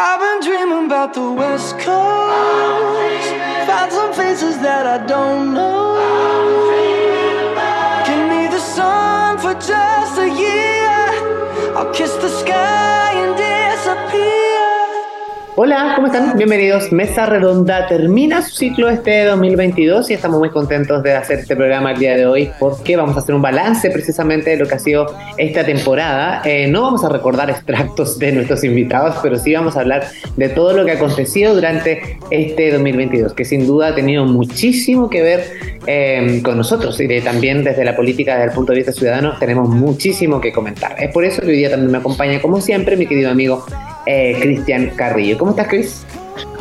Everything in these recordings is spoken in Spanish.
I've been dreaming about the West Coast. Found some faces that I don't know. Give me the sun for just a year. I'll kiss the sky. Hola, ¿cómo están? Bienvenidos. Mesa Redonda termina su ciclo este 2022 y estamos muy contentos de hacer este programa el día de hoy porque vamos a hacer un balance precisamente de lo que ha sido esta temporada. Eh, no vamos a recordar extractos de nuestros invitados, pero sí vamos a hablar de todo lo que ha acontecido durante este 2022, que sin duda ha tenido muchísimo que ver eh, con nosotros y también desde la política, desde el punto de vista ciudadano, tenemos muchísimo que comentar. Es por eso que hoy día también me acompaña, como siempre, mi querido amigo eh, Cristian Carrillo. ¿Cómo estás, Cris?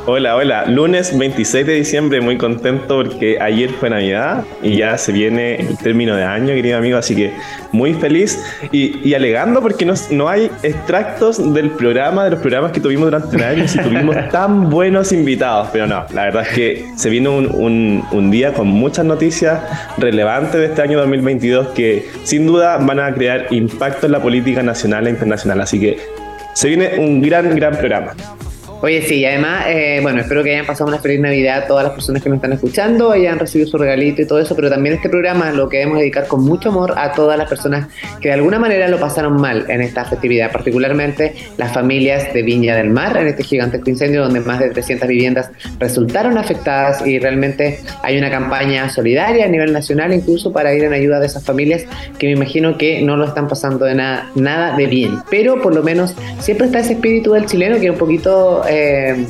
Hola, hola. Lunes 26 de diciembre, muy contento porque ayer fue Navidad y ya se viene el término de año, querido amigo, así que muy feliz y, alegando porque no, no, hay extractos del programa, de los programas que tuvimos durante el año y tuvimos tan buenos invitados, pero no, la verdad es que se vino un, un, un día con muchas noticias relevantes de este año 2022 que sin duda van a crear impacto en la política nacional e internacional, así que se viene un gran, gran programa. Oye, sí, y además, eh, bueno, espero que hayan pasado una feliz Navidad todas las personas que nos están escuchando, hayan recibido su regalito y todo eso, pero también este programa lo queremos dedicar con mucho amor a todas las personas que de alguna manera lo pasaron mal en esta festividad, particularmente las familias de Viña del Mar, en este gigantesco incendio donde más de 300 viviendas resultaron afectadas y realmente hay una campaña solidaria a nivel nacional incluso para ir en ayuda de esas familias que me imagino que no lo están pasando de nada, nada de bien, pero por lo menos siempre está ese espíritu del chileno que un poquito eh,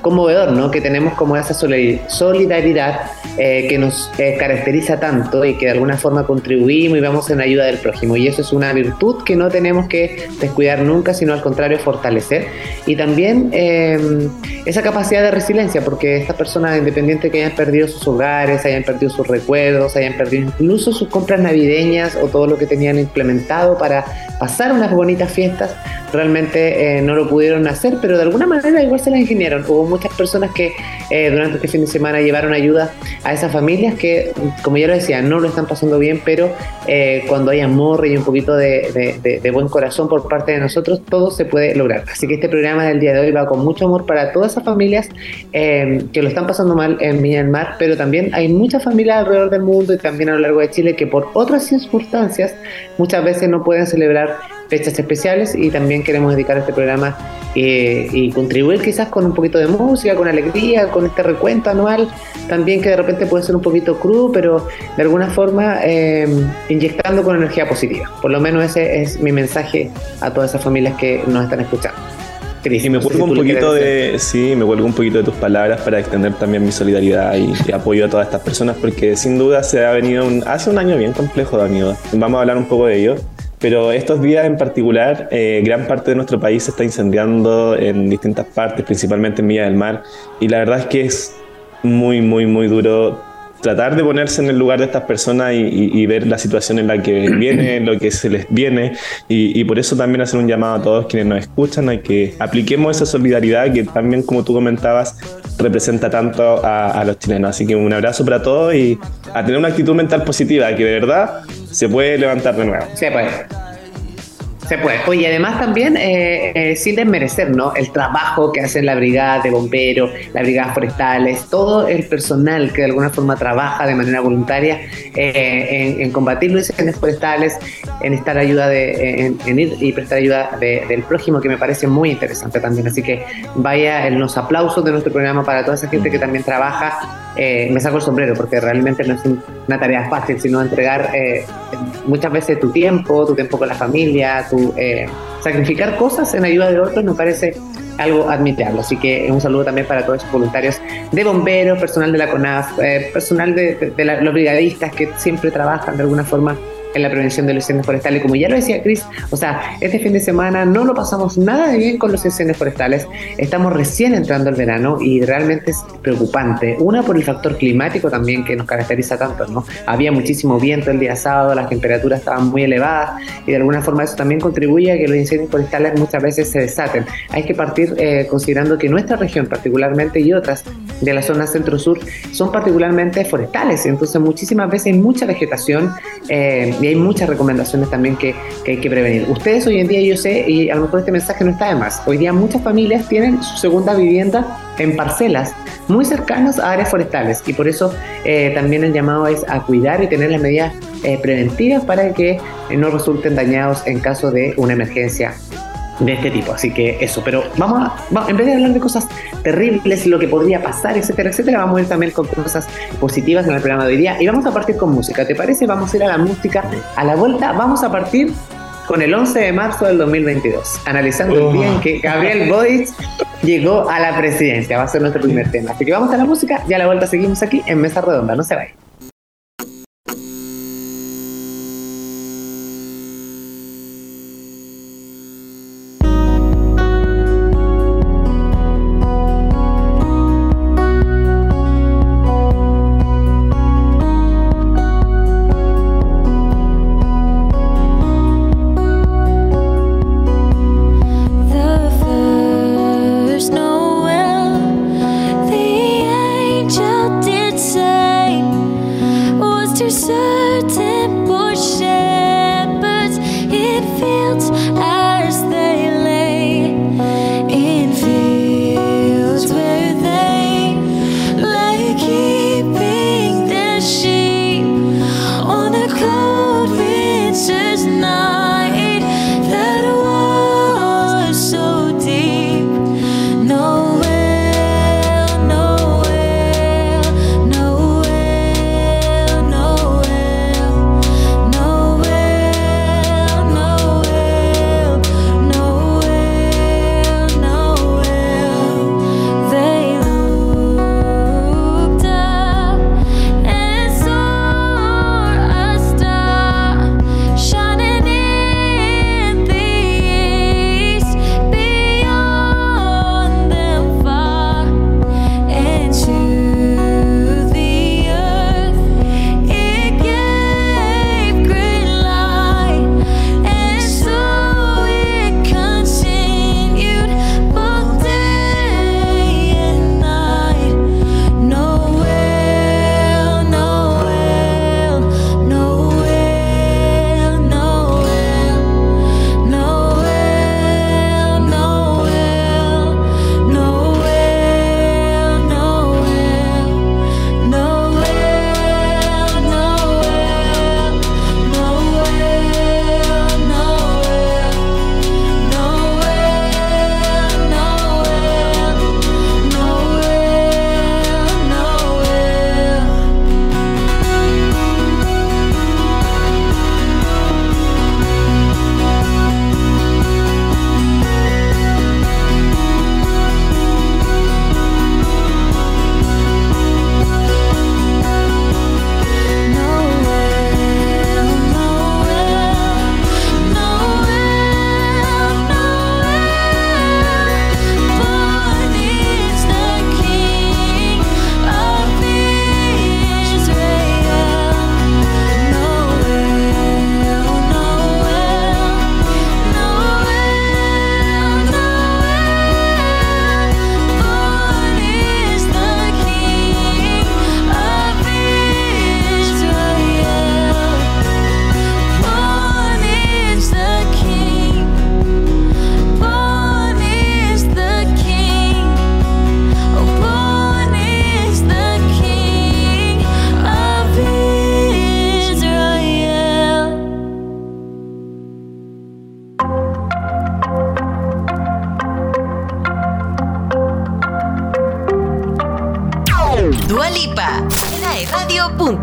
conmovedor, ¿no? Que tenemos como esa solidaridad eh, que nos eh, caracteriza tanto y que de alguna forma contribuimos y vamos en ayuda del prójimo. Y eso es una virtud que no tenemos que descuidar nunca, sino al contrario fortalecer. Y también em, esa capacidad de resiliencia, porque estas personas independientes que hayan perdido sus hogares, hayan perdido sus recuerdos, hayan perdido incluso sus compras navideñas o todo lo que tenían implementado para pasar unas bonitas fiestas, realmente eh, no lo pudieron hacer, pero de alguna manera igual se las ingeniaron. Hubo muchas personas que eh, durante este fin de semana llevaron ayuda a esas familias que, como ya lo decía, no lo están pasando bien, pero eh, cuando hay amor y un poquito de, buen corazón por parte de nosotros, todo se puede lograr. Así que este programa del día de hoy va con mucho amor para todas esas familias que lo están pasando mal en Viña del Mar, pero también hay muchas familias alrededor del mundo y también a lo largo de Chile que por otras circunstancias muchas veces no pueden celebrar fechas especiales y también queremos dedicar este programa eh, y contribuir quizás con un poquito de música, con alegría, con este recuento anual, también que de repente puede ser un poquito crudo, pero de alguna forma eh, inyectando con energía positiva. Por lo menos ese es mi mensaje a todas esas familias que nos están escuchando. y me cuelgo un poquito de, sí, me un poquito de tus palabras para extender también mi solidaridad y, apoyo a todas estas personas, porque sin duda se ha venido un, hace un año bien complejo, amigo. Vamos a hablar un poco de ello. Pero estos días en particular, eh, gran parte de nuestro país se está incendiando en distintas partes, principalmente en Villa del Mar. Y la verdad es que es muy, muy, muy duro tratar de ponerse en el lugar de estas personas y, ver la situación en la que viene, lo que se les viene. Y, por eso también hacer un llamado a todos quienes nos escuchan a que apliquemos esa solidaridad que también, como tú comentabas, representa tanto a, a los chilenos. Así que un abrazo para todos y a tener una actitud mental positiva, que de verdad se puede levantar de nuevo. Se puede. Se puede. Oye, además también, eh, eh, sin desmerecer, ¿no? El trabajo que hacen la brigada de bomberos, las brigadas forestales, todo el personal que de alguna forma trabaja de manera voluntaria eh, en, combatir los incendios forestales, en estar ayuda de, en, ir y prestar ayuda del prójimo, que me parece muy interesante también. Así que vaya en los aplausos de nuestro programa para toda esa gente que también trabaja. me saco el sombrero porque realmente no es una tarea fácil, sino entregar muchas veces tu tiempo, tu tiempo con la familia, tu eh, sacrificar cosas en ayuda de otros me parece algo admirable. Así que un saludo también para todos esos voluntarios de bomberos, personal de la CONAF, eh, personal de, los brigadistas que siempre trabajan de alguna forma en la prevención de los incendios forestales. Como ya lo decía Chris, o sea, este fin de semana no lo pasamos nada de bien con los incendios forestales. Estamos recién entrando el verano y realmente es preocupante. Una por el factor climático también que nos caracteriza tanto, ¿no? Había muchísimo viento el día sábado, las temperaturas estaban muy elevadas y de alguna forma eso también contribuye a que los incendios forestales muchas veces se desaten. Hay que partir eh, considerando que nuestra región particularmente y otras de la zona centro-sur son particularmente forestales, entonces muchísimas veces hay mucha vegetación eh, y hay muchas recomendaciones también que, que, hay que prevenir. Ustedes hoy en día, yo sé, y a lo mejor este mensaje no está de más, hoy día muchas familias tienen su segunda vivienda en parcelas muy cercanas a áreas forestales y por eso eh, también el llamado es a cuidar y tener las medidas eh, preventivas para que no resulten dañados en caso de una emergencia de este tipo. Así que eso, pero vamos a, en vez de hablar de cosas terribles, lo que podría pasar, etcétera, etcétera, vamos a ir también con cosas positivas en el programa de hoy día y vamos a partir con música. ¿Te parece? Vamos a ir a la música a la vuelta. Vamos a partir con el 11 de marzo del 2022, analizando el día en que Gabriel Boric llegó a la presidencia. Va a ser nuestro primer tema. Así que vamos a la música y a la vuelta seguimos aquí en Mesa Redonda. No se vayan.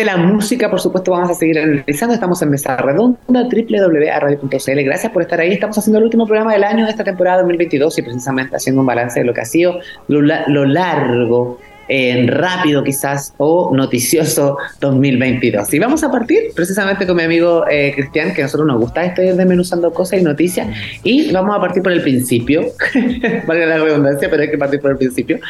De la música, por supuesto, vamos a seguir analizando. Estamos en Mesa Redonda, www.radio.cl. Gracias por estar ahí. Estamos haciendo el último programa del año de esta temporada 2022 y precisamente haciendo un balance de lo que ha sido lo, lo largo en rápido quizás o noticioso 2022. Y vamos a partir precisamente con mi amigo eh, Cristian, que a nosotros nos gusta esto de desmenuzando cosas y noticias, y vamos a partir por el principio, valga la redundancia, pero hay que partir por el principio.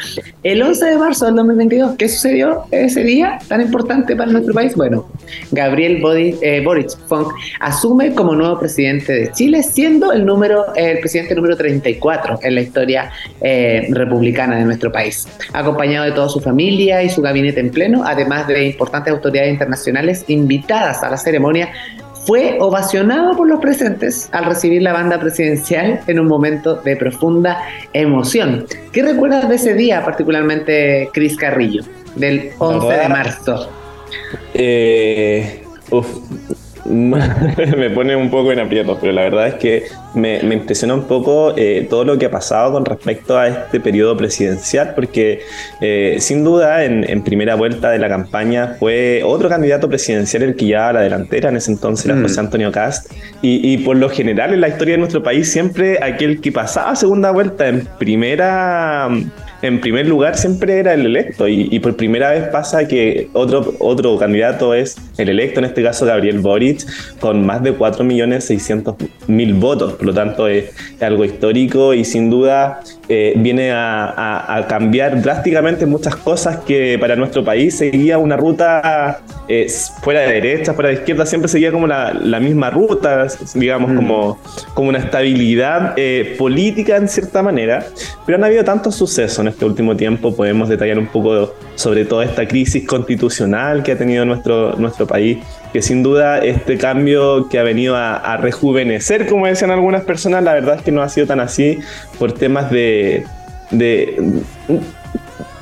El 11 de marzo del 2022, ¿qué sucedió ese día tan importante para nuestro país? Bueno, Gabriel eh, Boric Funk asume como nuevo presidente de Chile, siendo el número el presidente número 34 en la historia eh, republicana de nuestro país, acompañado de todos su familia y su gabinete en pleno, además de importantes autoridades internacionales invitadas a la ceremonia, fue ovacionado por los presentes al recibir la banda presidencial en un momento de profunda emoción. ¿Qué recuerdas de ese día, particularmente Cris Carrillo, del 11 de marzo? Eh, me pone un poco en aprietos, pero la verdad es que me, impresiona un poco eh, todo lo que ha pasado con respecto a este periodo presidencial, porque eh, sin duda en, primera vuelta de la campaña fue otro candidato presidencial el que llevaba la delantera, en ese entonces era mm. José Antonio Cast, y, y, por lo general en la historia de nuestro país siempre aquel que pasaba segunda vuelta en primera en primer lugar siempre era el electo y, por primera vez pasa que otro, otro candidato es el electo, en este caso Gabriel Boric, con más de 4.600.000 votos. Por lo tanto, es, algo histórico y sin duda eh, viene a, cambiar drásticamente muchas cosas que para nuestro país seguía una ruta eh, fuera de derecha, fuera de izquierda, siempre seguía como la, misma ruta, digamos, mm. como, como una estabilidad eh, política en cierta manera. Pero han habido tantos sucesos este último tiempo, podemos detallar un poco sobre toda esta crisis constitucional que ha tenido nuestro, nuestro país, que sin duda este cambio que ha venido a, rejuvenecer, como decían algunas personas, la verdad es que no ha sido tan así por temas de, de,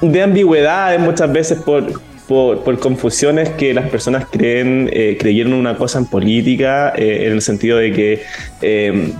de ambigüedades muchas veces por, por, confusiones que las personas creen, eh, creyeron una cosa en política, eh, en el sentido de que, eh,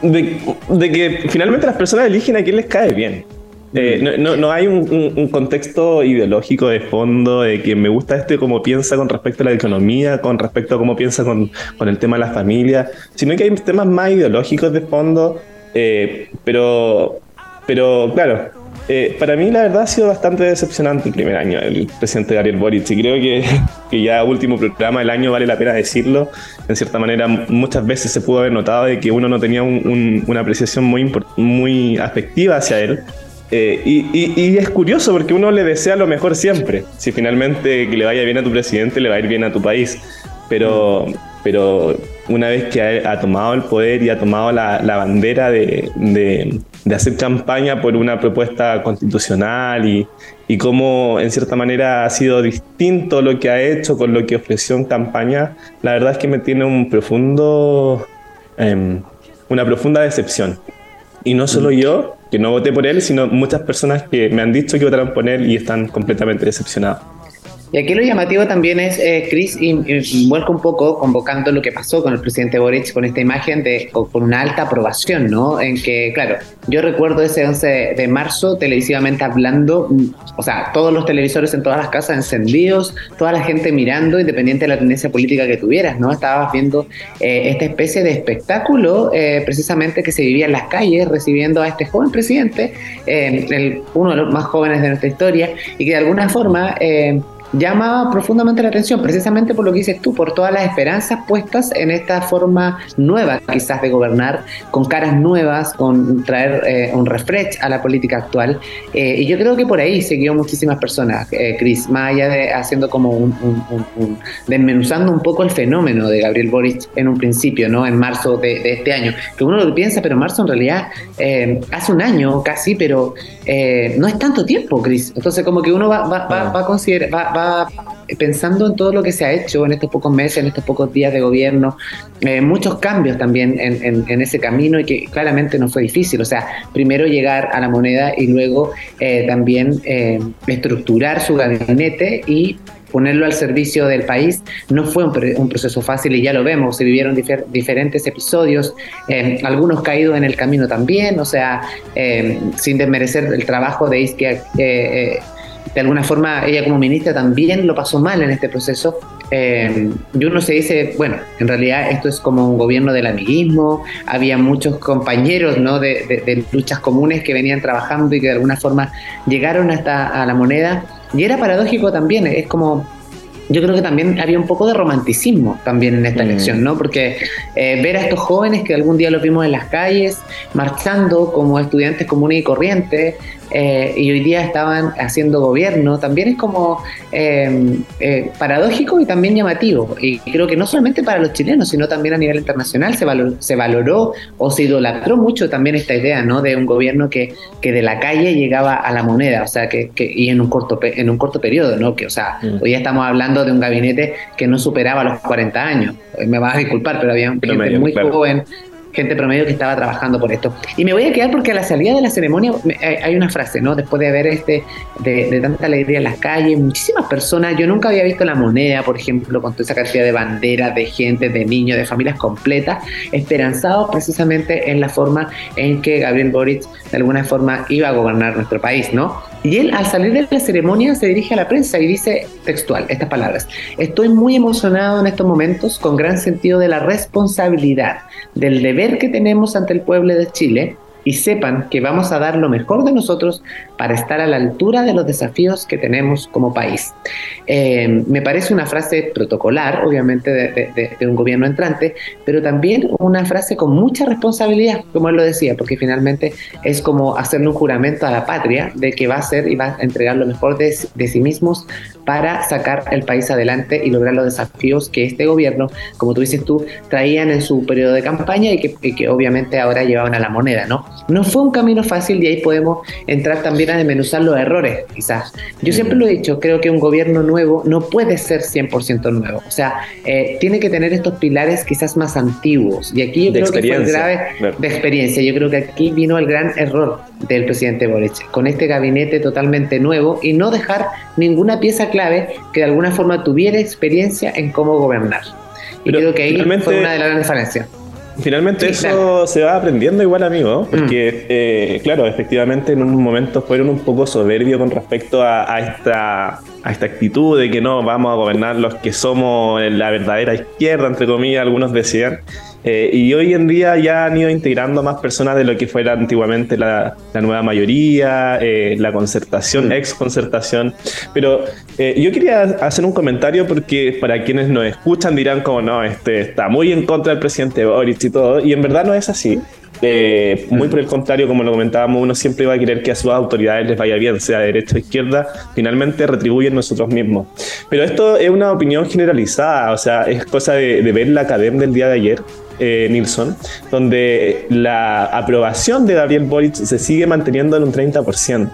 de, que finalmente las personas eligen a quien les cae bien. Eh, no, no, hay un, contexto ideológico de fondo de que me gusta este cómo piensa con respecto a la economía, con respecto a cómo piensa con, con el tema de la familia, sino que hay temas más ideológicos de fondo, eh, pero, pero claro, eh, para mí la verdad ha sido bastante decepcionante el primer año el presidente Gabriel Boric y creo que, que, ya último programa del año vale la pena decirlo. En cierta manera muchas veces se pudo haber notado de que uno no tenía una apreciación muy, muy afectiva hacia él eh, y, es curioso porque uno le desea lo mejor siempre. Si finalmente que le vaya bien a tu presidente, le va a ir bien a tu país. Pero, pero una vez que ha, tomado el poder y ha tomado la, bandera de, de, hacer campaña por una propuesta constitucional y, y cómo en cierta manera ha sido distinto lo que ha hecho con lo que ofreció en campaña, la verdad es que me tiene un profundo, em, una profunda decepción. Y no solo yo, que no voté por él, sino muchas personas que me han dicho que votaron por él y están completamente decepcionados. Y aquí lo llamativo también es, eh, Chris, y, vuelco un poco convocando lo que pasó con el presidente Boric, con esta imagen de con una alta aprobación, ¿no? En que, claro, yo recuerdo ese 11 de marzo televisivamente hablando, o sea, todos los televisores en todas las casas encendidos, toda la gente mirando, independiente de la tendencia política que tuvieras, ¿no? Estabas viendo eh, esta especie de espectáculo eh, precisamente que se vivía en las calles recibiendo a este joven presidente, el, uno de los más jóvenes de nuestra historia, y que de alguna forma llama profundamente la atención, precisamente por lo que dices tú, por todas las esperanzas puestas en esta forma nueva quizás de gobernar, con caras nuevas, con traer eh, un refresh a la política actual. Eh, y yo creo que por ahí siguió muchísimas personas, eh, Cris, más allá de haciendo como un, desmenuzando un poco el fenómeno de Gabriel Boric en un principio, ¿no? En marzo de, este año, que uno lo piensa, pero marzo en realidad hace un año casi, pero no es tanto tiempo, Cris. Entonces como que uno va, va, va, va a considerar, va pensando en todo lo que se ha hecho en estos pocos meses, en estos pocos días de gobierno, eh, muchos cambios también en, ese camino y que claramente no fue difícil. O sea, primero llegar a la moneda y luego eh, también eh, estructurar su gabinete y ponerlo al servicio del país. No fue un, proceso fácil y ya lo vemos, se vivieron diferentes episodios, eh, algunos caídos en el camino también, o sea, eh, sin desmerecer el trabajo de Isquia de alguna forma ella como ministra también lo pasó mal en este proceso. Eh, y uno se dice, bueno, en realidad esto es como un gobierno del amiguismo, había muchos compañeros ¿no? de, luchas comunes que venían trabajando y que de alguna forma llegaron hasta a la moneda. Y era paradójico también, es como yo creo que también había un poco de romanticismo también en esta mm. elección, ¿no? Porque eh, ver a estos jóvenes que algún día los vimos en las calles, marchando como estudiantes comunes y corrientes, eh, y hoy día estaban haciendo gobierno, también es como eh, eh, paradójico y también llamativo. Y creo que no solamente para los chilenos, sino también a nivel internacional se valoró, se valoró o se idolatró mucho también esta idea ¿no? de un gobierno que, que de la calle llegaba a la moneda, o sea, que, y en un corto, en un corto periodo, ¿no? que o sea, mm. hoy día estamos hablando de un gabinete que no superaba los 40 años. Me vas a disculpar, pero había un gente muy joven gente promedio que estaba trabajando por esto. Y me voy a quedar porque a la salida de la ceremonia hay una frase, ¿no? Después de haber este, de, tanta alegría en las calles, muchísimas personas, yo nunca había visto la moneda, por ejemplo, con toda esa cantidad de banderas, de gente, de niños, de familias completas, esperanzados precisamente en la forma en que Gabriel Boric de alguna forma iba a gobernar nuestro país, ¿no? Y él al salir de la ceremonia se dirige a la prensa y dice textual estas palabras, estoy muy emocionado en estos momentos con gran sentido de la responsabilidad, del deber que tenemos ante el pueblo de Chile y sepan que vamos a dar lo mejor de nosotros para estar a la altura de los desafíos que tenemos como país. Eh, me parece una frase protocolar, obviamente, de, un gobierno entrante, pero también una frase con mucha responsabilidad, como él lo decía, porque finalmente es como hacerle un juramento a la patria de que va a ser y va a entregar lo mejor de, sí mismos para sacar el país adelante y lograr los desafíos que este gobierno, como tú dices tú, traían en su periodo de campaña y que, y que obviamente ahora llevaban a la moneda, ¿no? No fue un camino fácil y ahí podemos entrar también a desmenuzar los errores, quizás. Yo siempre lo he dicho, creo que un gobierno nuevo no puede ser 100% nuevo. O sea, eh, tiene que tener estos pilares quizás más antiguos. Y aquí yo creo que fue grave de experiencia. Yo creo que aquí vino el gran error del presidente Boric, con este gabinete totalmente nuevo y no dejar ninguna pieza clave que de alguna forma tuviera experiencia en cómo gobernar. Y creo que ahí fue una de las grandes diferencias. Finalmente eso se va aprendiendo igual, amigo, porque, mm. eh, claro, efectivamente en un momento fueron un poco soberbios con respecto a, esta, a esta actitud de que no, vamos a gobernar los que somos la verdadera izquierda, entre comillas, algunos decían. Eh, y hoy en día ya han ido integrando más personas de lo que fuera antiguamente la, nueva mayoría, eh, la concertación, ex concertación. Pero eh, yo quería hacer un comentario porque para quienes nos escuchan dirán como no, este está muy en contra del presidente Boris y todo. Y en verdad no es así. Muy por el contrario, como lo comentábamos, uno siempre va a querer que a sus autoridades les vaya bien, sea de derecha o izquierda, finalmente retribuyen nosotros mismos. Pero esto es una opinión generalizada, o sea, es cosa de, de ver la academia del día de ayer, eh, Nilsson, donde la aprobación de Gabriel Boric se sigue manteniendo en un 30%.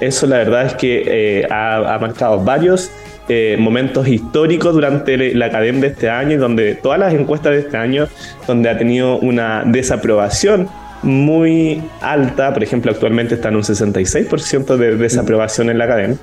Eso la verdad es que eh, ha, marcado varios eh, momentos históricos durante la academia de este año, donde todas las encuestas de este año, donde ha tenido una desaprobación muy alta, por ejemplo, actualmente está en un 66% de desaprobación en la academia.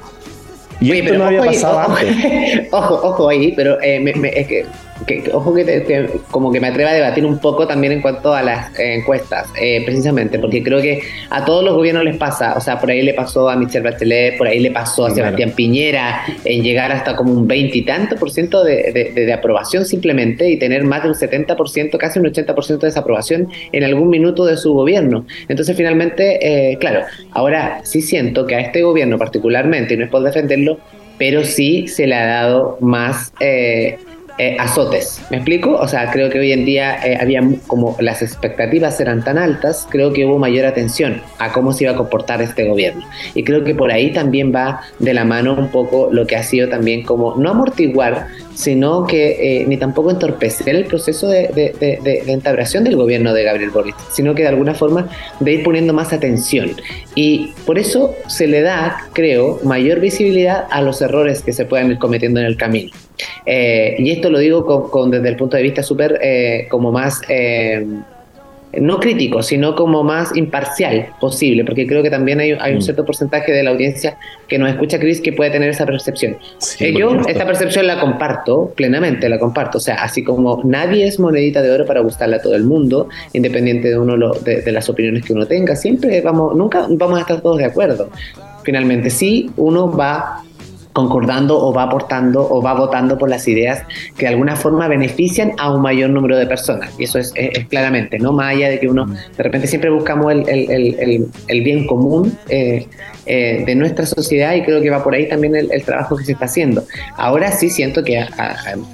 Y esto no había pasado antes. Ojo, ojo ahí, pero es que que, ojo que, como que me atreva a debatir un poco también en cuanto a las eh, encuestas, eh, precisamente, porque creo que a todos los gobiernos les pasa, o sea, por ahí le pasó a Michelle Bachelet, por ahí le pasó a Sebastián Piñera, en llegar hasta como un veintitanto por ciento de, aprobación simplemente y tener más de un 70%, casi un 80% de desaprobación en algún minuto de su gobierno. Entonces, finalmente, eh, claro, ahora sí siento que a este gobierno particularmente, y no es por defenderlo, pero sí se le ha dado más... Eh, eh, azotes. ¿Me explico? O sea, creo que hoy en día eh, había como las expectativas eran tan altas, creo que hubo mayor atención a cómo se iba a comportar este gobierno. Y creo que por ahí también va de la mano un poco lo que ha sido también como no amortiguar, sino que eh, ni tampoco entorpecer el proceso de, de, de, del gobierno de Gabriel Boric, sino que de alguna forma de ir poniendo más atención. Y por eso se le da, creo, mayor visibilidad a los errores que se puedan ir cometiendo en el camino. Eh, y esto lo digo con, desde el punto de vista súper eh, como más... Eh, no crítico, sino como más imparcial posible, porque creo que también hay, un mm. cierto porcentaje de la audiencia que nos escucha, Chris, que puede tener esa percepción. Eh, yo esta percepción la comparto plenamente, la comparto. O sea, así como nadie es monedita de oro para gustarle a todo el mundo, independiente de uno de, las opiniones que uno tenga, siempre vamos, nunca vamos a estar todos de acuerdo. Finalmente, sí, uno va concordando o va aportando o va votando por las ideas que de alguna forma benefician a un mayor número de personas. Y eso es, claramente, ¿no? Más allá de que uno de repente siempre buscamos el, el, el, el bien común. Eh, eh, de nuestra sociedad y creo que va por ahí también el, trabajo que se está haciendo. Ahora sí siento que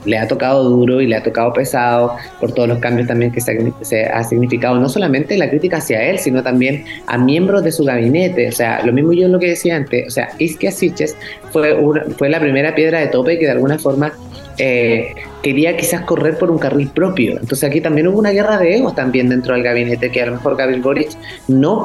le ha tocado duro y le ha tocado pesado por todos los cambios también que se, ha significado, no solamente la crítica hacia él, sino también a miembros de su gabinete. O sea, lo mismo yo lo que decía antes, o sea, Iskia Siches fue, fue la primera piedra de tope que de alguna forma eh, quería quizás correr por un carril propio. Entonces aquí también hubo una guerra de egos también dentro del gabinete que a lo mejor Gabriel Boric no,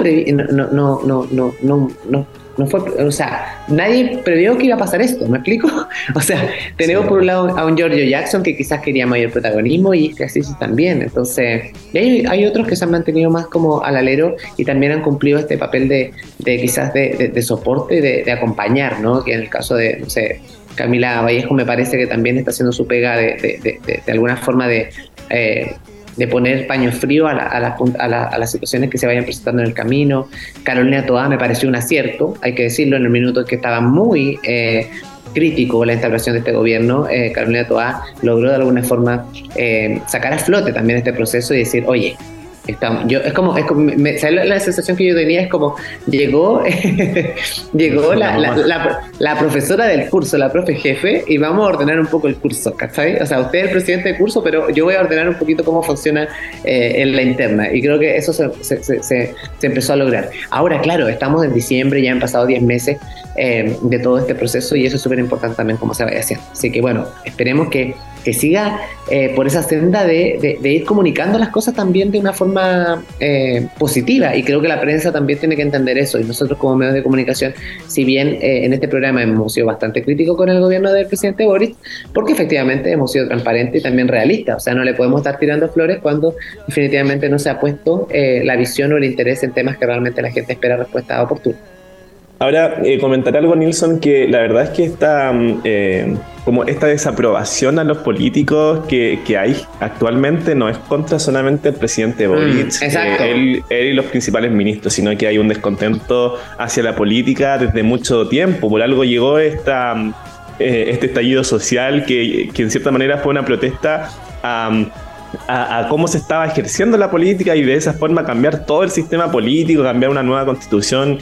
no, no, no, no fue, o sea, nadie previó que iba a pasar esto, ¿me explico? O sea, tenemos por un lado a un Giorgio Jackson que quizás quería mayor protagonismo y así también, entonces, hay, hay, otros que se han mantenido más como al alero y también han cumplido este papel de, de quizás de, de, soporte, de, de, acompañar, ¿no? Que en el caso de, no sé, Camila Vallejo me parece que también está haciendo su pega de, de alguna forma de... Eh, de poner paño frío a, a, las situaciones que se vayan presentando en el camino. Carolina Toá me pareció un acierto, hay que decirlo, en el minuto que estaba muy eh, crítico la instalación de este gobierno, eh, Carolina Toá logró de alguna forma eh, sacar a flote también este proceso y decir, oye, Estamos, yo, es como, es como la, sensación que yo tenía es como llegó, llegó la, la, la, profesora del curso, la profe jefe, y vamos a ordenar un poco el curso, ¿cachai? O sea, usted es el presidente del curso, pero yo voy a ordenar un poquito cómo funciona eh, en la interna, y creo que eso se, se, se, se, empezó a lograr. Ahora, claro, estamos en diciembre, ya han pasado 10 meses eh, de todo este proceso, y eso es súper importante también cómo se vaya haciendo. Así que bueno, esperemos que que siga eh, por esa senda de, ir comunicando las cosas también de una forma eh, positiva. Y creo que la prensa también tiene que entender eso. Y nosotros como medios de comunicación, si bien eh, en este programa hemos sido bastante críticos con el gobierno del presidente Boris, porque efectivamente hemos sido transparentes y también realistas. O sea, no le podemos estar tirando flores cuando definitivamente no se ha puesto la visión o el interés en temas que realmente la gente espera respuesta oportuna. Ahora, comentaré algo, Nilsson, que la verdad es que esta... Mm, como esta desaprobación a los políticos que, que hay actualmente no es contra solamente el presidente mm, Boric, eh, él, él, y los principales ministros, sino que hay un descontento hacia la política desde mucho tiempo. Por algo llegó esta, eh, este estallido social que, que, en cierta manera fue una protesta a a, cómo se estaba ejerciendo la política y de esa forma cambiar todo el sistema político, cambiar una nueva constitución,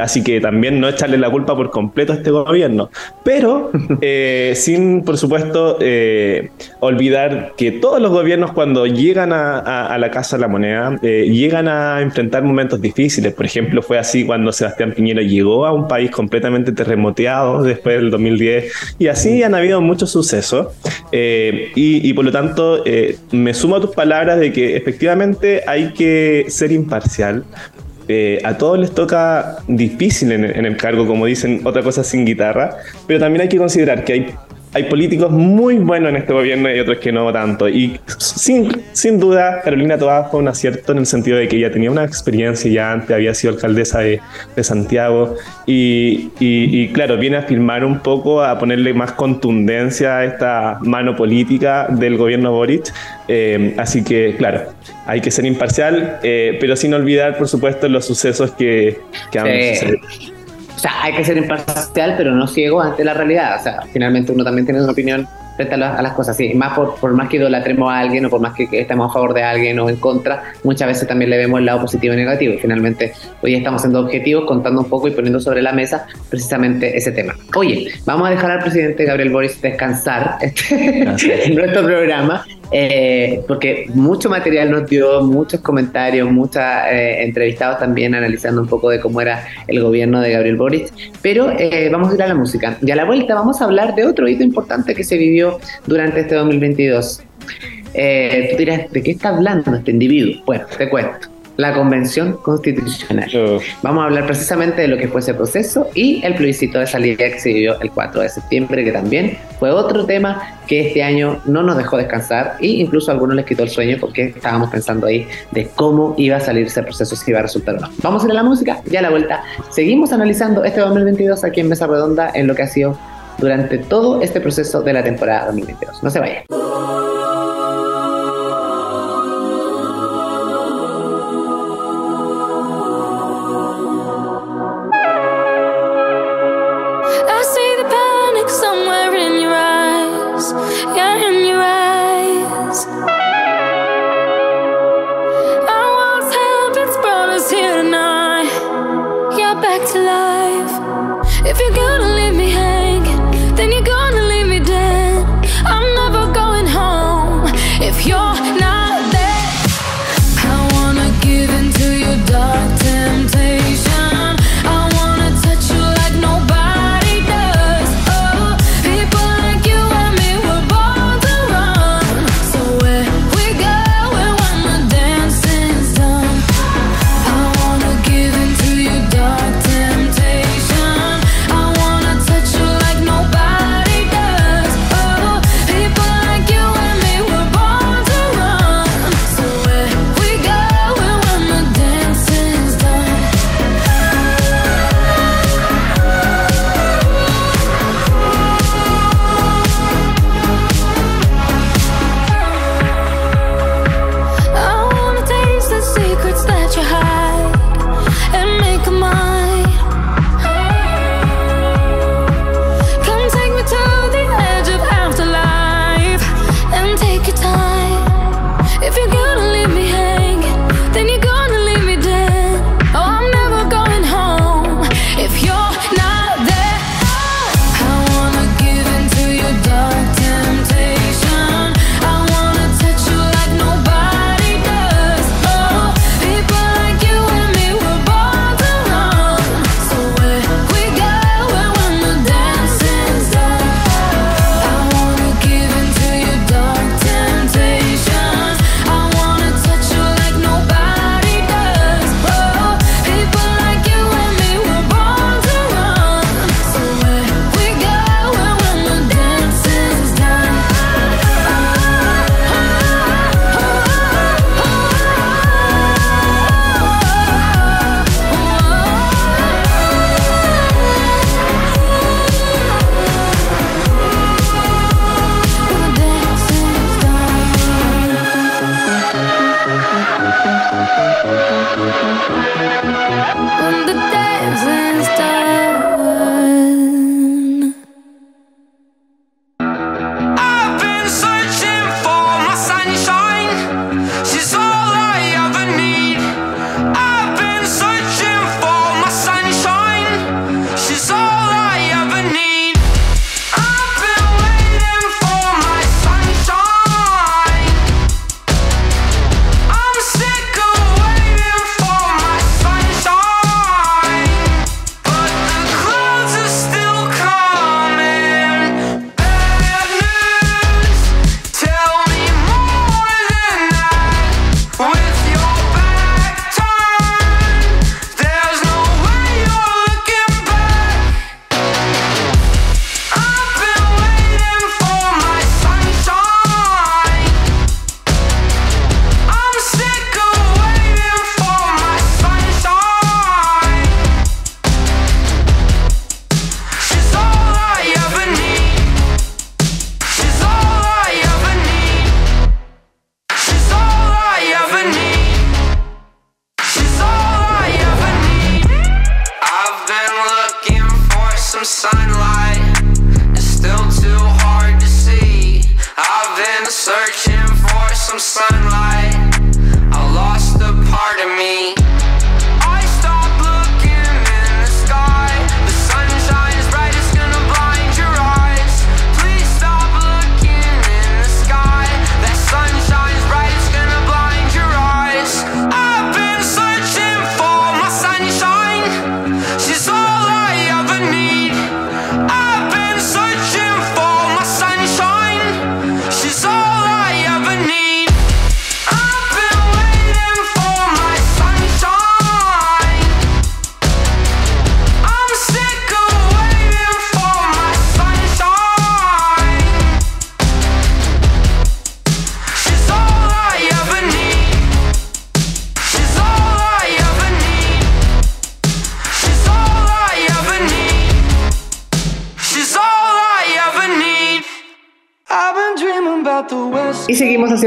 así que también no echarle la culpa por completo a este gobierno, pero eh, sin, por supuesto, eh, olvidar que todos los gobiernos cuando llegan a, la Casa de la Moneda, eh, llegan a enfrentar momentos difíciles, por ejemplo, fue así cuando Sebastián Piñera llegó a un país completamente terremoteado después del 2010, y así han habido muchos sucesos, y, y, por lo tanto me sumo a tus palabras de que efectivamente hay que ser imparcial. Eh, a todos les toca difícil en, en, el cargo, como dicen, otra cosa sin guitarra, pero también hay que considerar que hay hay políticos muy buenos en este gobierno y otros que no tanto. Y sin, sin duda, Carolina Toá fue un acierto en el sentido de que ella tenía una experiencia ya antes, había sido alcaldesa de, de Santiago. Y, y, claro, viene a firmar un poco, a ponerle más contundencia a esta mano política del gobierno Boric. Eh, así que, claro, hay que ser imparcial, eh, pero sin olvidar, por supuesto, los sucesos que, que han sucedido. O sea, hay que ser imparcial, pero no ciego ante la realidad. O sea, finalmente uno también tiene una opinión frente a, las cosas. Sí, más por, por, más que idolatremos a alguien o por más que, estemos a favor de alguien o en contra, muchas veces también le vemos el lado positivo y negativo. Y finalmente, hoy estamos siendo objetivos, contando un poco y poniendo sobre la mesa precisamente ese tema. Oye, vamos a dejar al presidente Gabriel Boris descansar este, en nuestro programa eh, porque mucho material nos dio, muchos comentarios, muchos eh, entrevistados también analizando un poco de cómo era el gobierno de Gabriel Boric. Pero eh, vamos a ir a la música. Y a la vuelta vamos a hablar de otro hito importante que se vivió durante este 2022. tú dirás, ¿de qué está hablando este individuo? Bueno, te cuento. La Convención Constitucional. Vamos a hablar precisamente de lo que fue ese proceso y el plebiscito de salida que se vivió el 4 de septiembre, que también fue otro tema que este año no nos dejó descansar e incluso a algunos les quitó el sueño porque estábamos pensando ahí de cómo iba a salir ese proceso, si iba a resultar o no. Vamos a ir a la música, ya a la vuelta. Seguimos analizando este 2022 aquí en Mesa Redonda en lo que ha sido durante todo este proceso de la temporada 2022. No se vayan.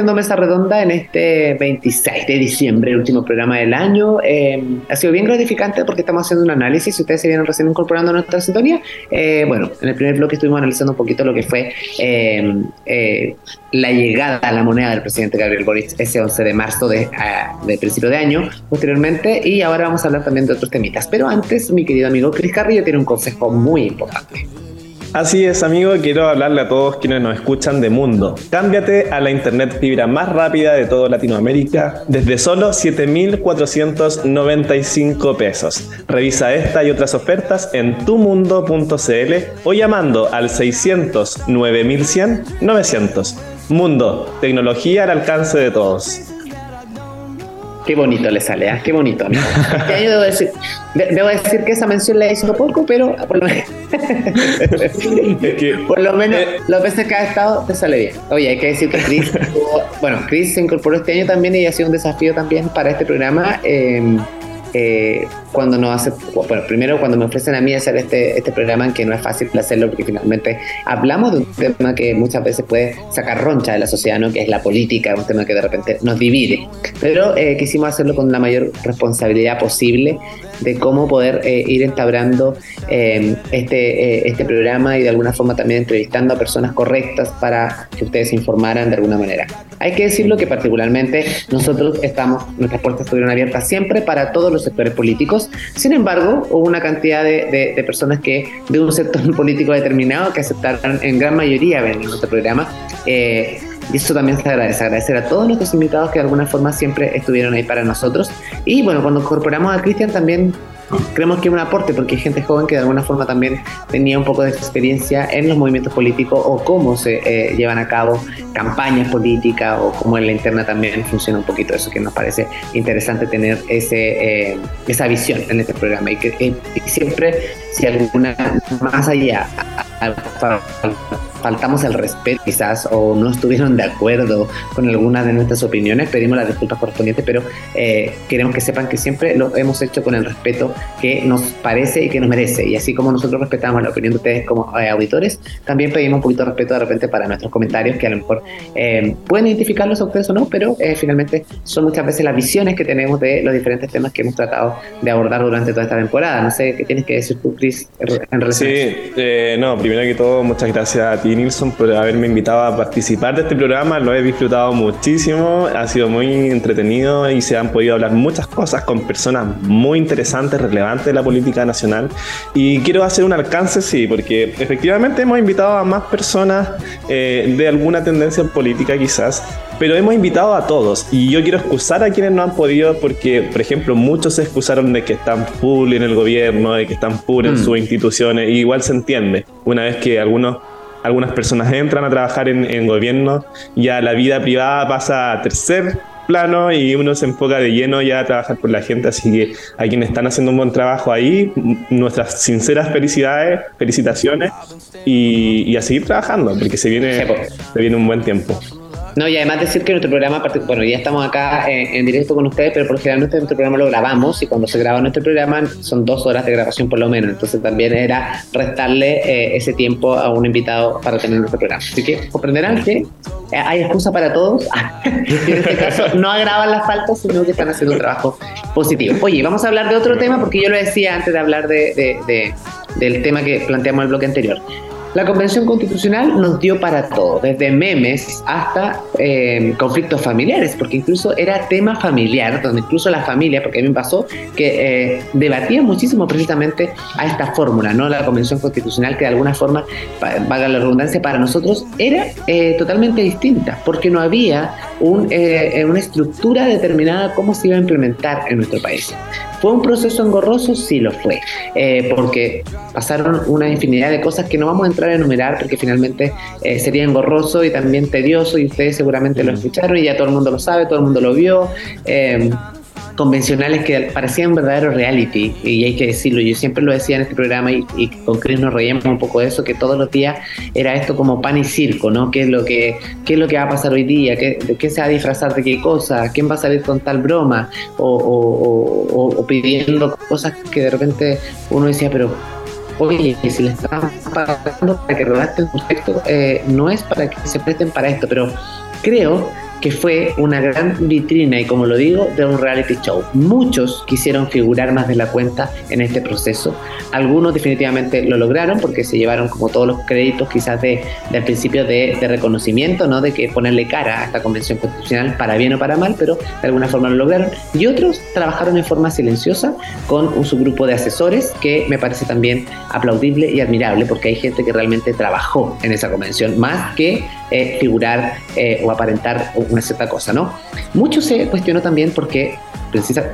Haciendo mesa redonda en este 26 de diciembre, el último programa del año. Eh, ha sido bien gratificante porque estamos haciendo un análisis. Si ustedes se vienen recién incorporando a nuestra sintonía, eh, bueno, en el primer bloque estuvimos analizando un poquito lo que fue eh, la llegada a la moneda del presidente Gabriel Boric ese 11 de marzo de, de principio de año, posteriormente. Y ahora vamos a hablar también de otros temitas. Pero antes, mi querido amigo Cris Carrillo tiene un consejo muy importante. Así es, amigo, quiero hablarle a todos quienes nos escuchan de Mundo. Cámbiate a la internet fibra más rápida de toda Latinoamérica desde solo 7.495 pesos. Revisa esta y otras ofertas en tumundo.cl o llamando al 600 9100 900. Mundo, tecnología al alcance de todos. Qué bonito le sale, ¿eh? qué bonito. Este debo, decir, debo decir que esa mención la hizo poco, pero por lo, por lo menos eh, las veces que ha estado te sale bien. Oye, hay que decir que Chris, bueno, Chris se incorporó este año también y ha sido un desafío también para este programa. Eh, eh, cuando nos hace, bueno, primero cuando me ofrecen a mí hacer este, este programa, que no es fácil hacerlo porque finalmente hablamos de un tema que muchas veces puede sacar roncha de la sociedad, ¿no? que es la política, un tema que de repente nos divide. Pero eh, quisimos hacerlo con la mayor responsabilidad posible de cómo poder eh, ir entablando este, este programa y de alguna forma también entrevistando a personas correctas para que ustedes se informaran de alguna manera. Hay que decirlo que particularmente nosotros estamos, nuestras puertas estuvieron abiertas siempre para todos los sectores políticos. Sin embargo, hubo una cantidad de, personas que de un sector político determinado que aceptaron en gran mayoría venir a nuestro programa. Eh, y eso también se agradece, agradecer a todos nuestros invitados que de alguna forma siempre estuvieron ahí para nosotros. Y bueno, cuando incorporamos a Cristian también creemos que es un aporte porque hay gente joven que de alguna forma también tenía un poco de experiencia en los movimientos políticos o cómo se eh, llevan a cabo campañas políticas o cómo en la interna también funciona un poquito eso que nos parece interesante tener ese eh, esa visión en este programa y que eh, siempre si alguna más allá faltamos el respeto quizás o no estuvieron de acuerdo con algunas de nuestras opiniones, pedimos las disculpas correspondientes, pero eh, queremos que sepan que siempre lo hemos hecho con el respeto que nos parece y que nos merece. Y así como nosotros respetamos la opinión de ustedes como eh, auditores, también pedimos un poquito de respeto de repente para nuestros comentarios, que a lo mejor eh, pueden identificarlos a ustedes o no, pero finalmente son muchas veces las visiones que tenemos de los diferentes temas que hemos tratado de abordar durante toda esta temporada. No sé qué tienes que decir tú, Chris, en relación Sí, no, primero que todo, muchas gracias a ti Nilsson por haberme invitado a participar de este programa. Lo he disfrutado muchísimo, ha sido muy entretenido y se han podido hablar muchas cosas con personas muy interesantes, relevantes de la política nacional. Y quiero hacer un alcance, sí, porque efectivamente hemos invitado a más personas eh, de alguna tendencia política quizás, pero hemos invitado a todos y yo quiero excusar a quienes no han podido porque, por ejemplo, muchos se excusaron de que están full en el gobierno, de que están full en mm. sus instituciones, y igual se entiende. Una vez que algunos algunas personas entran a trabajar en, en gobierno, ya la vida privada pasa a tercer plano y uno se enfoca de lleno ya a trabajar por la gente, así que a quienes están haciendo un buen trabajo ahí, nuestras sinceras felicidades, felicitaciones y, a seguir trabajando, porque se viene, se viene un buen tiempo. No, y además decir que nuestro programa, bueno, ya estamos acá en, directo con ustedes, pero por generalmente nuestro programa lo grabamos y cuando se graba nuestro programa son dos horas de grabación por lo menos. Entonces también era restarle eh, ese tiempo a un invitado para tener nuestro programa. Así que comprenderán que eh, hay excusa para todos. en este caso no agravan las faltas, sino que están haciendo un trabajo positivo. Oye, vamos a hablar de otro tema porque yo lo decía antes de hablar de, del tema que planteamos en el bloque anterior. La Convención Constitucional nos dio para todo, desde memes hasta eh, conflictos familiares, porque incluso era tema familiar, donde incluso la familia, porque a mí me pasó que eh, debatía muchísimo precisamente a esta fórmula, ¿no? La Convención Constitucional, que de alguna forma, valga la redundancia, para nosotros era eh, totalmente distinta, porque no había un, una estructura determinada cómo se iba a implementar en nuestro país. ¿Fue un proceso engorroso? Sí lo fue, eh, porque pasaron una infinidad de cosas que no vamos a entrar a enumerar porque finalmente eh, sería engorroso y también tedioso y ustedes seguramente lo mm. escucharon y ya todo el mundo lo sabe, todo el mundo lo vio. Eh, convencionales que parecían verdadero reality, y hay que decirlo, yo siempre lo decía en este programa y, con Chris nos reíamos un poco de eso, que todos los días era esto como pan y circo, ¿no? ¿Qué es lo que, qué es lo que va a pasar hoy día? ¿Qué, qué se va a disfrazar de qué cosa? ¿Quién va a salir con tal broma? O, o, o, o pidiendo cosas que de repente uno decía, pero oye, si le están pagando para que redacten un texto, eh, no es para que se presten para esto, pero creo que fue una gran vitrina y como lo digo, de un reality show. Muchos quisieron figurar más de la cuenta en este proceso. Algunos definitivamente lo lograron porque se llevaron como todos los créditos quizás de, del principio de, reconocimiento, ¿no? De que ponerle cara a esta convención constitucional para bien o para mal, pero de alguna forma lo lograron. Y otros trabajaron en forma silenciosa con un subgrupo de asesores que me parece también aplaudible y admirable porque hay gente que realmente trabajó en esa convención más que eh, figurar eh, o aparentar una cierta cosa, ¿no? Mucho se cuestionó también porque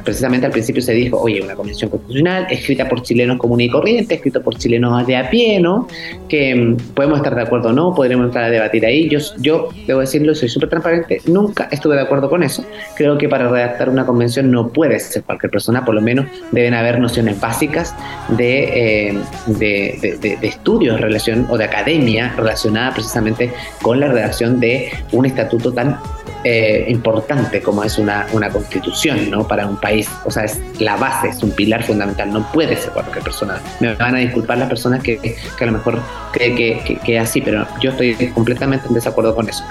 precisamente al principio se dijo, oye, una convención constitucional escrita por chilenos comunes y corrientes, escrito por chilenos de a pie, ¿no? Que mm, podemos estar de acuerdo o no, podremos entrar a debatir ahí. Yo, yo debo decirlo, soy súper transparente, nunca estuve de acuerdo con eso. Creo que para redactar una convención no puede ser cualquier persona, por lo menos deben haber nociones básicas de, eh, de, de, de estudios relación, o de academia relacionada precisamente con la redacción de un estatuto tan eh, importante como es una, una constitución ¿no? para un país. O sea, es la base, es un pilar fundamental. No puede ser cualquier persona. Me van a disculpar las personas que, que a lo mejor creen que, que, así, pero yo estoy completamente en desacuerdo con eso.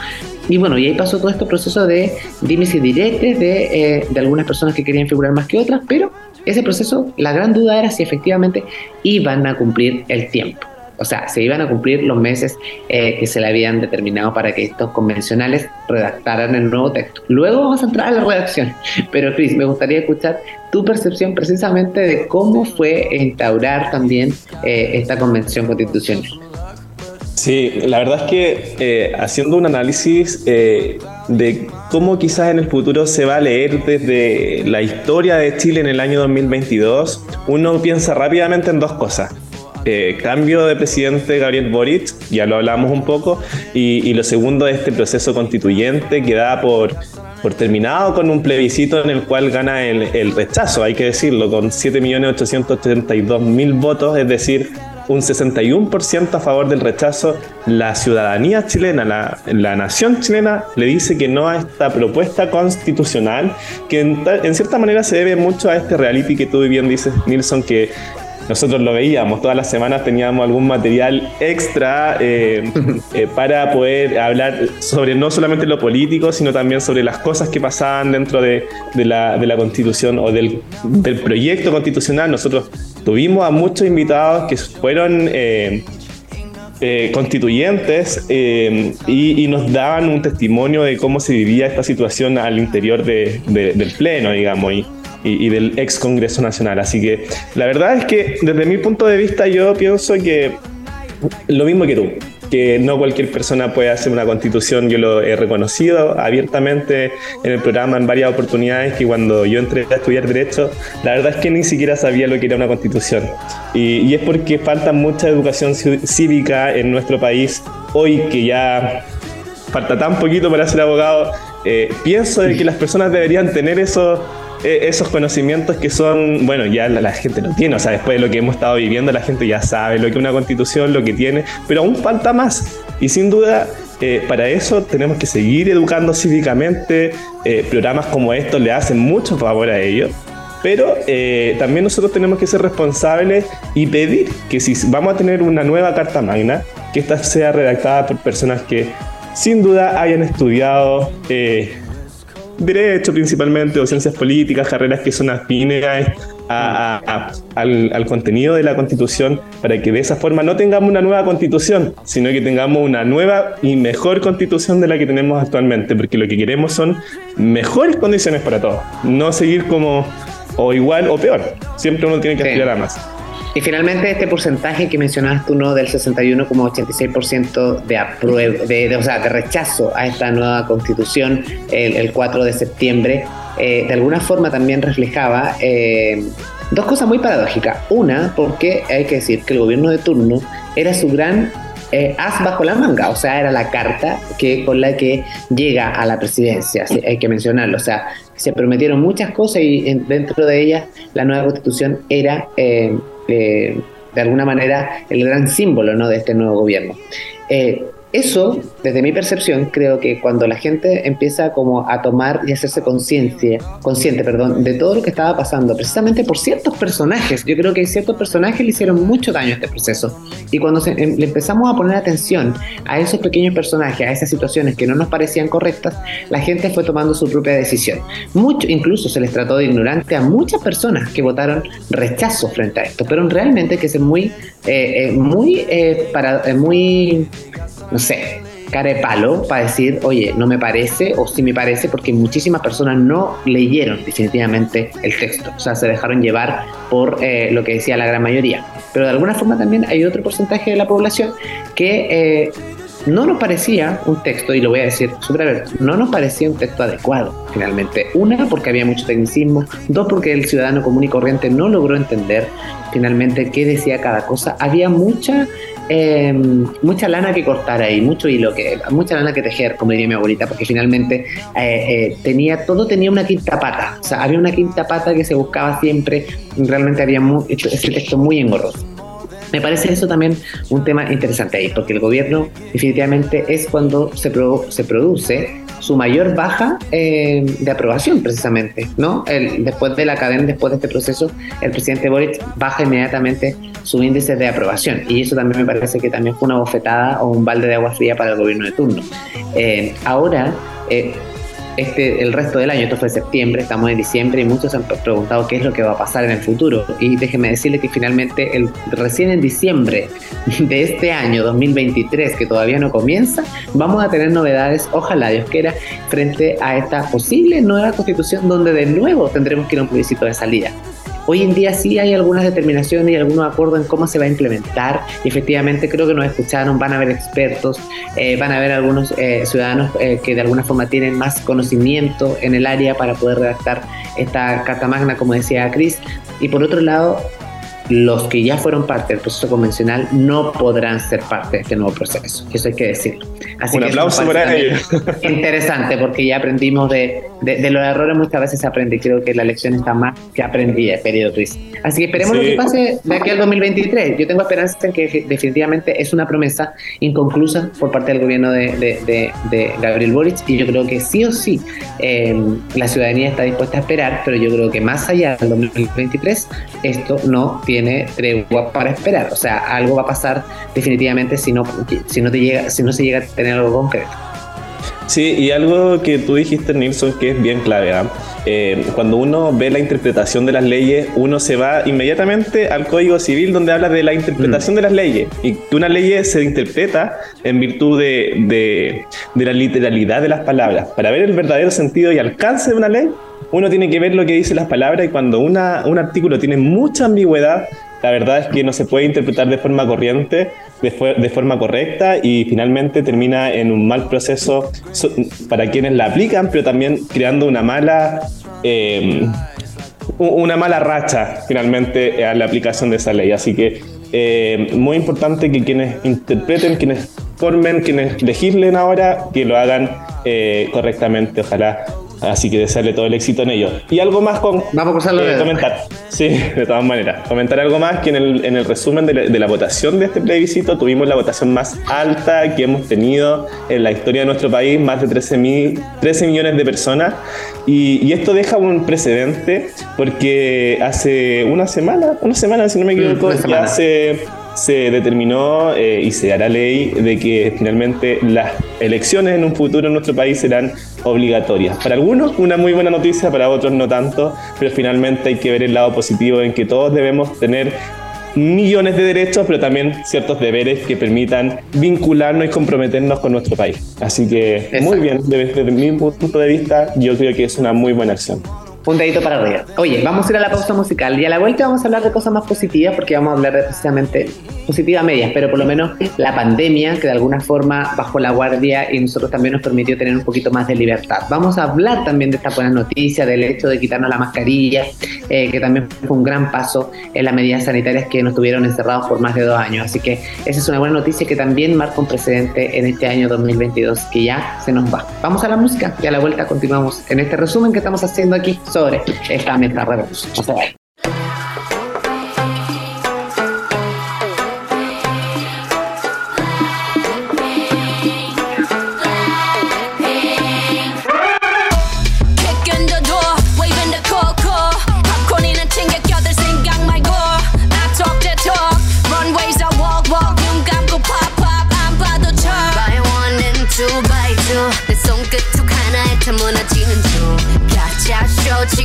Y bueno, y ahí pasó todo este proceso de dimes y diretes de, eh, de algunas personas que querían figurar más que otras, pero ese proceso, la gran duda era si efectivamente iban a cumplir el tiempo. O sea, se iban a cumplir los meses eh, que se le habían determinado para que estos convencionales redactaran el nuevo texto. Luego vamos a entrar a la redacción. Pero Cris, me gustaría escuchar tu percepción precisamente de cómo fue instaurar también eh, esta convención constitucional. Sí, la verdad es que eh, haciendo un análisis de cómo quizás en el futuro se va a leer desde la historia de Chile en el año 2022, uno piensa rápidamente en dos cosas. Eh, cambio de presidente Gabriel Boric, ya lo hablamos un poco, y, lo segundo es este proceso constituyente que da por, por terminado con un plebiscito en el cual gana el, el rechazo, hay que decirlo, con 7.832.000 votos, es decir, un 61% a favor del rechazo. La ciudadanía chilena, la, la, nación chilena, le dice que no a esta propuesta constitucional, que en, en, cierta manera se debe mucho a este reality que tú bien dices, Nilsson, que nosotros lo veíamos, todas las semanas teníamos algún material extra eh, eh, para poder hablar sobre no solamente lo político, sino también sobre las cosas que pasaban dentro de, la, constitución o del, proyecto constitucional. Nosotros tuvimos a muchos invitados que fueron... Eh, constituyentes y, nos daban un testimonio de cómo se vivía esta situación al interior del pleno, digamos. Y, y, del ex Congreso Nacional. Así que la verdad es que desde mi punto de vista yo pienso que lo mismo que tú, que no cualquier persona puede hacer una constitución, yo lo he reconocido abiertamente en el programa en varias oportunidades, que cuando yo entré a estudiar Derecho, la verdad es que ni siquiera sabía lo que era una constitución. Y, y es porque falta mucha educación cívica en nuestro país hoy que ya falta tan poquito para ser abogado. Eh, pienso de que las personas deberían tener eso eh, esos conocimientos que son, bueno, ya la, gente lo tiene, o sea, después de lo que hemos estado viviendo, la gente ya sabe lo que una constitución, lo que tiene, pero aún falta más. Y sin duda, eh, para eso tenemos que seguir educando cívicamente, eh, programas como estos le hacen mucho favor a ellos. Pero también nosotros tenemos que ser responsables y pedir que si vamos a tener una nueva Carta Magna, que esta sea redactada por personas que sin duda hayan estudiado derecho principalmente o ciencias políticas, carreras que son afines al, contenido de la constitución para que de esa forma no tengamos una nueva constitución, sino que tengamos una nueva y mejor constitución de la que tenemos actualmente, porque lo que queremos son mejores condiciones para todos, no seguir como o igual o peor, siempre uno tiene que aspirar a más. Y finalmente este porcentaje que mencionabas tú, ¿no? Del 61,86% de apruebo, de, o sea, de rechazo a esta nueva constitución el, 4 de septiembre, eh, de alguna forma también reflejaba eh, dos cosas muy paradójicas. Una, porque hay que decir que el gobierno de turno era su gran eh, as bajo la manga, o sea, era la carta que, con la que llega a la presidencia, hay que mencionarlo, o sea, se prometieron muchas cosas y dentro de ellas la nueva constitución era eh, de alguna manera el gran símbolo ¿no? de este nuevo gobierno. Eh, eso, desde mi percepción, creo que cuando la gente empieza como a tomar y hacerse conciencia, consciente, perdón, de todo lo que estaba pasando, precisamente por ciertos personajes, yo creo que ciertos personajes le hicieron mucho daño a este proceso. Y cuando em, le empezamos a poner atención a esos pequeños personajes, a esas situaciones que no nos parecían correctas, la gente fue tomando su propia decisión. Mucho, incluso se les trató de ignorante a muchas personas que votaron rechazo frente a esto, pero realmente que ser muy, eh, eh, muy, eh, para, muy no sé, cara de palo para decir, oye, no me parece o sí me parece, porque muchísimas personas no leyeron definitivamente el texto, o sea, se dejaron llevar por eh, lo que decía la gran mayoría. Pero de alguna forma también hay otro porcentaje de la población que eh, no nos parecía un texto, y lo voy a decir súper abierto, no nos parecía un texto adecuado, finalmente. Una, porque había mucho tecnicismo, dos, porque el ciudadano común y corriente no logró entender finalmente qué decía cada cosa. Había mucha eh, mucha lana que cortar ahí, mucho hilo que, mucha lana que tejer, como diría mi abuelita, porque finalmente eh, eh, tenía, todo tenía una quinta pata, o sea, había una quinta pata que se buscaba siempre, realmente había hecho ese texto muy engorroso. Me parece eso también un tema interesante ahí, porque el gobierno definitivamente es cuando se, se produce su mayor baja eh, de aprobación, precisamente, ¿no? El, después de la cadena, después de este proceso, el presidente Boric baja inmediatamente su índice de aprobación y eso también me parece que también fue una bofetada o un balde de agua fría para el gobierno de turno. Eh, ahora, eh, este, el resto del año, esto fue septiembre, estamos en diciembre y muchos han preguntado qué es lo que va a pasar en el futuro. Y déjenme decirle que finalmente, el, recién en diciembre de este año 2023, que todavía no comienza, vamos a tener novedades, ojalá Dios quiera, frente a esta posible nueva constitución donde de nuevo tendremos que ir a un plebiscito de salida. Hoy en día sí hay algunas determinaciones y algunos acuerdos en cómo se va a implementar. Y efectivamente creo que nos escucharon, van a haber expertos, eh, van a haber algunos eh, ciudadanos eh, que de alguna forma tienen más conocimiento en el área para poder redactar esta Carta Magna, como decía Cris. Y por otro lado, los que ya fueron parte del proceso convencional no podrán ser parte de este nuevo proceso. Eso hay que decirlo. Así Un aplauso para ellos. Interesante, porque ya aprendimos de, de, los errores, muchas veces se aprende. Creo que la lección está más que aprendida, periodo Cris. Así que esperemos lo que pase de aquí al 2023. Yo tengo esperanza en que definitivamente es una promesa inconclusa por parte del gobierno de, de Gabriel Boric y yo creo que sí o sí eh, la ciudadanía está dispuesta a esperar, pero yo creo que más allá del 2023 esto no tiene tiene tregua para esperar. O sea, algo va a pasar definitivamente si no, si no, te llega, si no se llega a tener algo concreto. Sí, y algo que tú dijiste, Nilsson, que es bien clave. ¿ah? Eh, cuando uno ve la interpretación de las leyes, uno se va inmediatamente al Código Civil donde habla de la interpretación mm. de las leyes. Y que una ley se interpreta en virtud de, de, de la literalidad de las palabras. Para ver el verdadero sentido y alcance de una ley, uno tiene que ver lo que dicen las palabras y cuando una, un artículo tiene mucha ambigüedad, la verdad es que no se puede interpretar de forma corriente, de, forma correcta y finalmente termina en un mal proceso para quienes la aplican, pero también creando una mala, eh, una mala racha finalmente a la aplicación de esa ley. Así que eh, muy importante que quienes interpreten, quienes formen, quienes legislen ahora, que lo hagan eh, correctamente. Ojalá Así que desearle todo el éxito en ello. Y algo más con Vamos a eh, comentar. Sí, de todas maneras. Comentar algo más que en el, en el resumen de la, votación de este plebiscito tuvimos la votación más alta que hemos tenido en la historia de nuestro país, más de 13, 13 millones de personas. Y, y, esto deja un precedente porque hace una semana, una semana si no me equivoco, ya se se determinó eh, y se hará ley de que finalmente las elecciones en un futuro en nuestro país serán obligatorias. Para algunos una muy buena noticia, para otros no tanto, pero finalmente hay que ver el lado positivo en que todos debemos tener millones de derechos, pero también ciertos deberes que permitan vincularnos y comprometernos con nuestro país. Así que muy bien, desde mi punto de vista, yo creo que es una muy buena acción un dedito para arriba. Oye, vamos a ir a la pausa musical y a la vuelta vamos a hablar de cosas más positivas porque vamos a hablar de precisamente positivas medias, pero por lo menos la pandemia que de alguna forma bajó la guardia y nosotros también nos permitió tener un poquito más de libertad. Vamos a hablar también de esta buena noticia, del hecho de quitarnos la mascarilla, eh, que también fue un gran paso en las medidas sanitarias que nos tuvieron encerrados por más de dos años. Así que esa es una buena noticia que también marca un precedente en este año 2022 que ya se nos va. Vamos a la música y a la vuelta continuamos en este resumen que estamos haciendo aquí sobre esta meta revolución.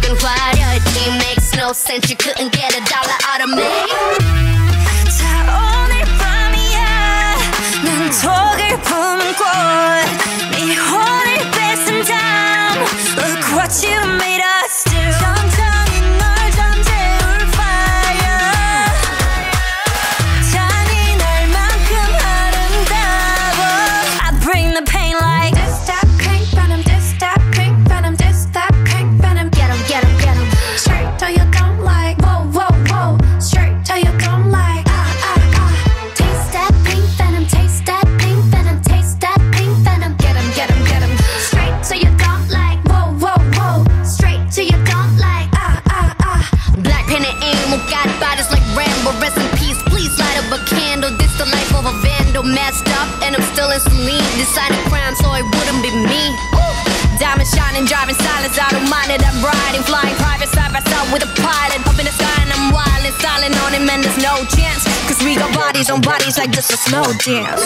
then why did you make no sense? You couldn't get a dollar out of me. I don't mind it, I'm riding, flying private side by side with a pilot. Up in the sky and I'm wild and styling on him, and there's no chance. Cause we got bodies on bodies like this a snow dance.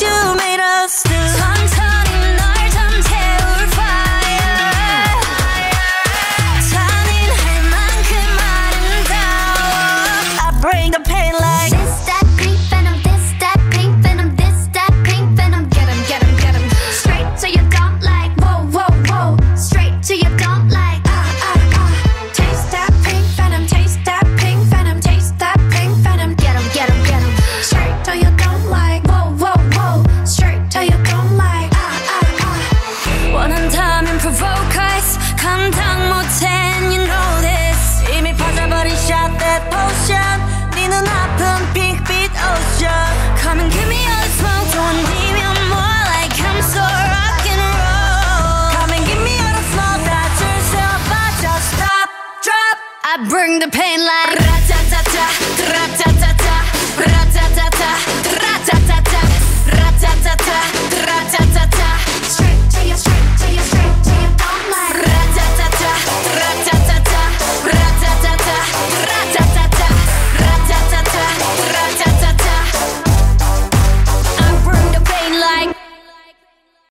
you made us. the pain like